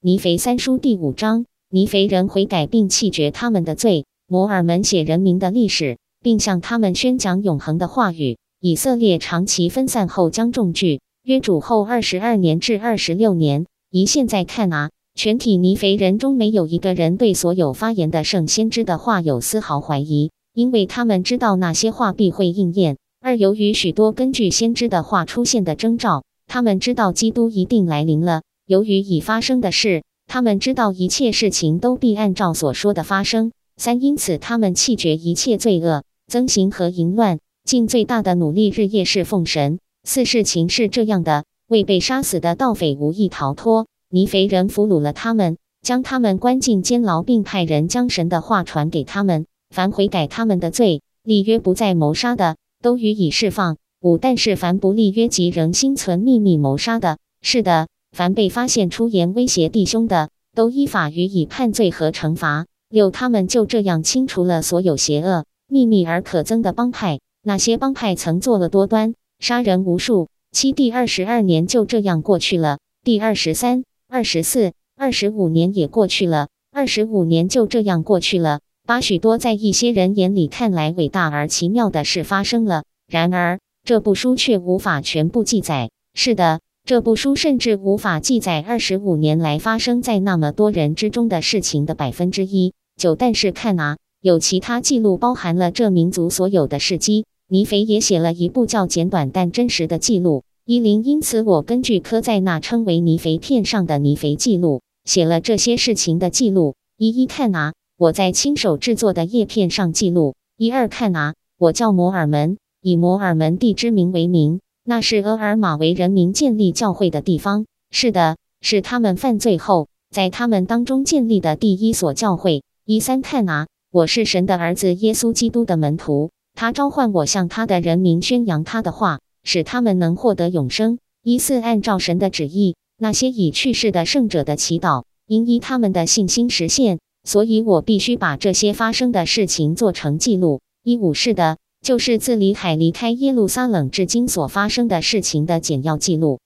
尼腓三书第五章，尼腓人悔改并弃绝他们的罪。摩尔门写人民的历史，并向他们宣讲永恒的话语。以色列长期分散后，将众聚。约主后二十二年至二十六年。以现在看啊，全体尼腓人中没有一个人对所有发言的圣先知的话有丝毫怀疑，因为他们知道那些话必会应验。二由于许多根据先知的话出现的征兆，他们知道基督一定来临了。由于已发生的事，他们知道一切事情都必按照所说的发生。三，因此他们弃绝一切罪恶、增行和淫乱，尽最大的努力日夜侍奉神。四，事情是这样的：未被杀死的盗匪无意逃脱，尼肥人俘虏了他们，将他们关进监牢，并派人将神的话传给他们。凡悔改他们的罪、立约不再谋杀的，都予以释放。五，但是凡不立约及仍心存秘密谋杀的，是的。凡被发现出言威胁弟兄的，都依法予以判罪和惩罚。六，他们就这样清除了所有邪恶、秘密而可憎的帮派。那些帮派曾作恶多端，杀人无数。七，第二十二年就这样过去了。第二十三、二十四、二十五年也过去了。二十五年就这样过去了。八，许多在一些人眼里看来伟大而奇妙的事发生了。然而，这部书却无法全部记载。是的。这部书甚至无法记载二十五年来发生在那么多人之中的事情的百分之一。九，但是看啊，有其他记录包含了这民族所有的事迹。尼腓也写了一部较简短但真实的记录。一零，因此我根据科在那称为尼腓片上的尼腓记录，写了这些事情的记录。一一看啊，我在亲手制作的叶片上记录。一二看啊，我叫摩尔门，以摩尔门地之名为名。那是厄尔玛为人民建立教会的地方。是的，是他们犯罪后，在他们当中建立的第一所教会。伊三看啊，我是神的儿子耶稣基督的门徒，他召唤我向他的人民宣扬他的话，使他们能获得永生。伊四按照神的旨意，那些已去世的圣者的祈祷，因依他们的信心实现，所以我必须把这些发生的事情做成记录。一五是的。就是自里海离开耶路撒冷至今所发生的事情的简要记录。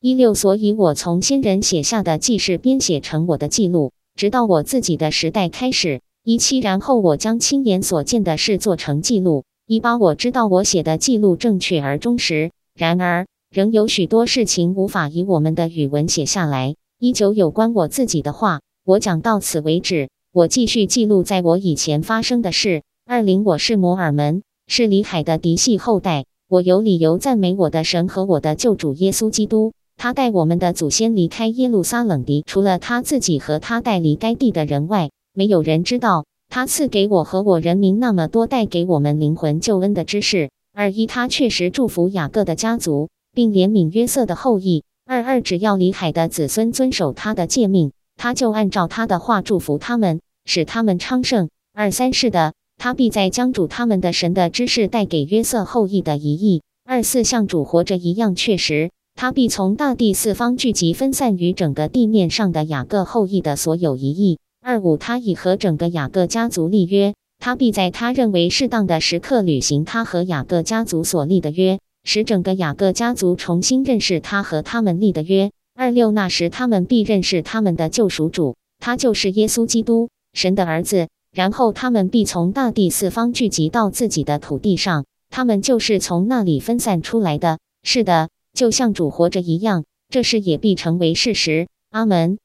一六，所以我从先人写下的记事编写成我的记录，直到我自己的时代开始。一七，然后我将亲眼所见的事做成记录。一八，我知道我写的记录正确而忠实，然而仍有许多事情无法以我们的语文写下来。一九，有关我自己的话，我讲到此为止。我继续记录在我以前发生的事。二零，我是摩尔门。是李海的嫡系后代，我有理由赞美我的神和我的救主耶稣基督。他带我们的祖先离开耶路撒冷的，除了他自己和他带离该地的人外，没有人知道他赐给我和我人民那么多带给我们灵魂救恩的知识。二一，他确实祝福雅各的家族，并怜悯约瑟的后裔。二二，只要李海的子孙遵守他的诫命，他就按照他的话祝福他们，使他们昌盛。二三，是的。他必在将主他们的神的知识带给约瑟后裔的一役。二四像主活着一样确实，他必从大地四方聚集分散于整个地面上的雅各后裔的所有一役。二五他已和整个雅各家族立约，他必在他认为适当的时刻履行他和雅各家族所立的约，使整个雅各家族重新认识他和他们立的约。二六那时他们必认识他们的救赎主，他就是耶稣基督，神的儿子。然后他们必从大地四方聚集到自己的土地上，他们就是从那里分散出来的。是的，就像主活着一样，这事也必成为事实。阿门。